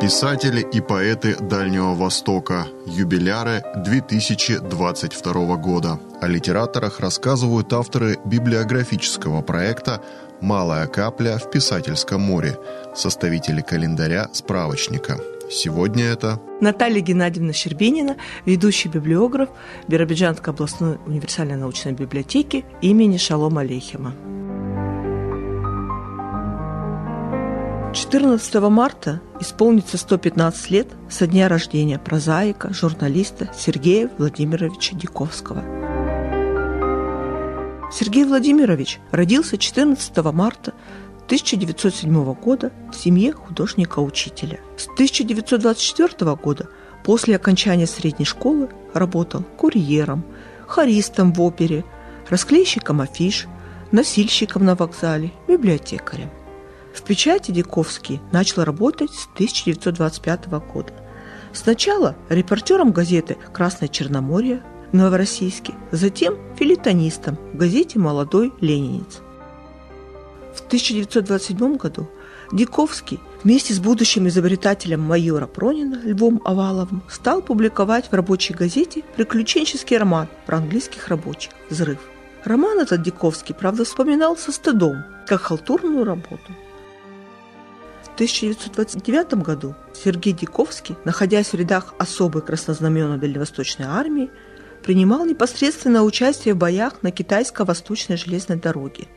Писатели и поэты Дальнего Востока. Юбиляры 2022 года. О литераторах рассказывают авторы библиографического проекта «Малая капля в писательском море», составители календаря справочника. Сегодня это Наталья Геннадьевна Щербинина, ведущий библиограф Биробиджанской областной универсальной научной библиотеки имени Шалома Алейхима. 14 марта исполнится 115 лет со дня рождения прозаика, журналиста Сергея Владимировича Диковского. Сергей Владимирович родился 14 марта 1907 года в семье художника-учителя. С 1924 года после окончания средней школы работал курьером, хористом в опере, расклейщиком афиш, носильщиком на вокзале, библиотекарем. В печати Диковский начал работать с 1925 года. Сначала репортером газеты «Красное Черноморье» в Новороссийске, затем филитонистом в газете «Молодой ленинец». В 1927 году Диковский вместе с будущим изобретателем майора Пронина Львом Оваловым стал публиковать в рабочей газете приключенческий роман про английских рабочих «Взрыв». Роман этот Диковский, правда, вспоминал со стыдом, как халтурную работу – 1929 году Сергей Диковский, находясь в рядах особой краснознаменной Дальневосточной армии, принимал непосредственное участие в боях на китайско-восточной железной дороге.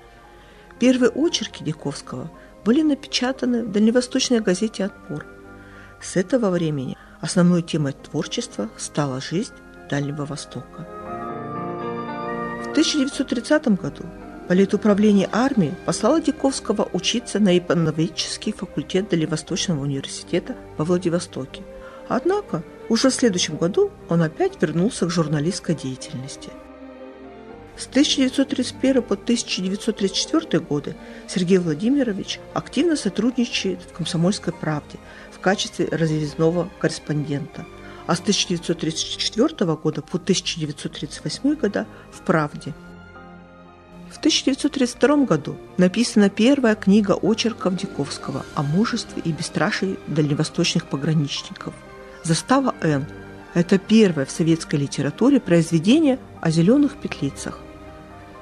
Первые очерки Диковского были напечатаны в дальневосточной газете «Отпор». С этого времени основной темой творчества стала жизнь Дальнего Востока. В 1930 году Политуправление армии послало Диковского учиться на ипановический факультет Дальневосточного университета во Владивостоке. Однако уже в следующем году он опять вернулся к журналистской деятельности. С 1931 по 1934 годы Сергей Владимирович активно сотрудничает в «Комсомольской правде» в качестве разъездного корреспондента, а с 1934 года по 1938 года в «Правде» В 1932 году написана первая книга очерков Диковского о мужестве и бесстрашии дальневосточных пограничников. «Застава Н» – это первое в советской литературе произведение о зеленых петлицах.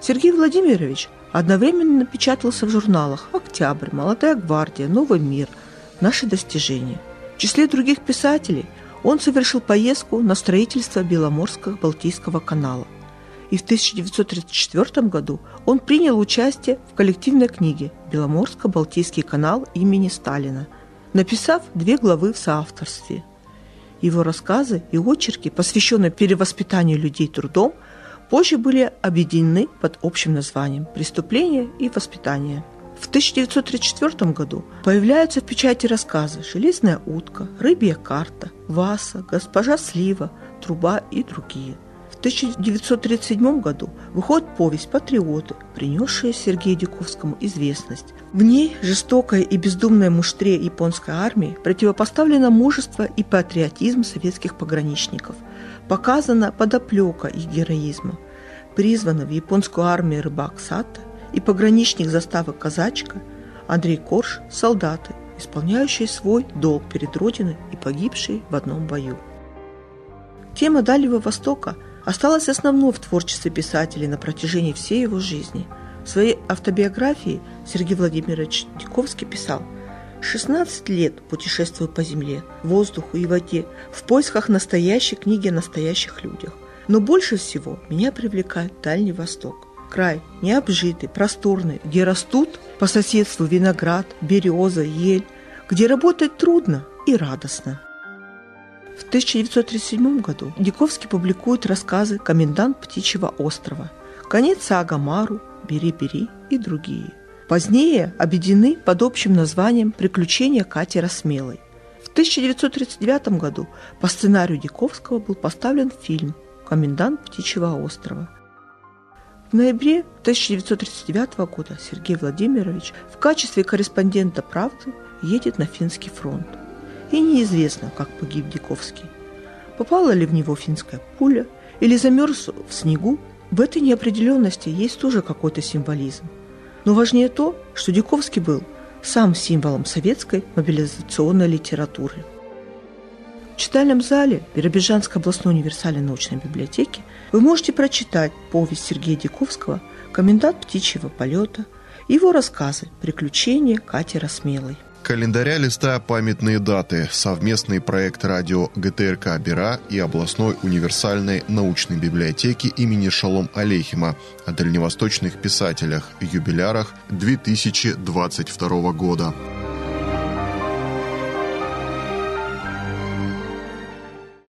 Сергей Владимирович одновременно печатался в журналах «Октябрь», «Молодая гвардия», «Новый мир», «Наши достижения». В числе других писателей он совершил поездку на строительство Беломорского Балтийского канала – и в 1934 году он принял участие в коллективной книге «Беломорско-Балтийский канал имени Сталина», написав две главы в соавторстве. Его рассказы и очерки, посвященные перевоспитанию людей трудом, позже были объединены под общим названием «Преступление и воспитание». В 1934 году появляются в печати рассказы «Железная утка», «Рыбья карта», «Васа», «Госпожа Слива», «Труба» и другие – 1937 году выходит повесть «Патриоты», принесшая Сергею Дюковскому известность. В ней жестокая и бездумная муштре японской армии противопоставлено мужество и патриотизм советских пограничников. Показана подоплека их героизма. Призваны в японскую армию рыбак Сата и пограничник заставы «Казачка» Андрей Корж – солдаты, исполняющие свой долг перед Родиной и погибшие в одном бою. Тема Дальнего Востока – осталось основной в творчестве писателя на протяжении всей его жизни. В своей автобиографии Сергей Владимирович Диковский писал «16 лет путешествую по земле, воздуху и воде в поисках настоящей книги о настоящих людях. Но больше всего меня привлекает Дальний Восток. Край необжитый, просторный, где растут по соседству виноград, береза, ель, где работать трудно и радостно. В 1937 году Диковский публикует рассказы «Комендант Птичьего острова», «Конец Агамару», «Бери-бери» и другие. Позднее объединены под общим названием «Приключения Кати Расмелой». В 1939 году по сценарию Диковского был поставлен фильм «Комендант Птичьего острова». В ноябре 1939 года Сергей Владимирович в качестве корреспондента «Правды» едет на финский фронт и неизвестно, как погиб Диковский. Попала ли в него финская пуля или замерз в снегу, в этой неопределенности есть тоже какой-то символизм. Но важнее то, что Диковский был сам символом советской мобилизационной литературы – читальном зале Биробиджанской областной универсальной научной библиотеки вы можете прочитать повесть Сергея Диковского «Комендант птичьего полета», его рассказы «Приключения Катера Смелой». Календаря листая памятные даты, совместный проект радио ГТРК «Бера» и областной универсальной научной библиотеки имени Шалом Алейхима о дальневосточных писателях, юбилярах 2022 года.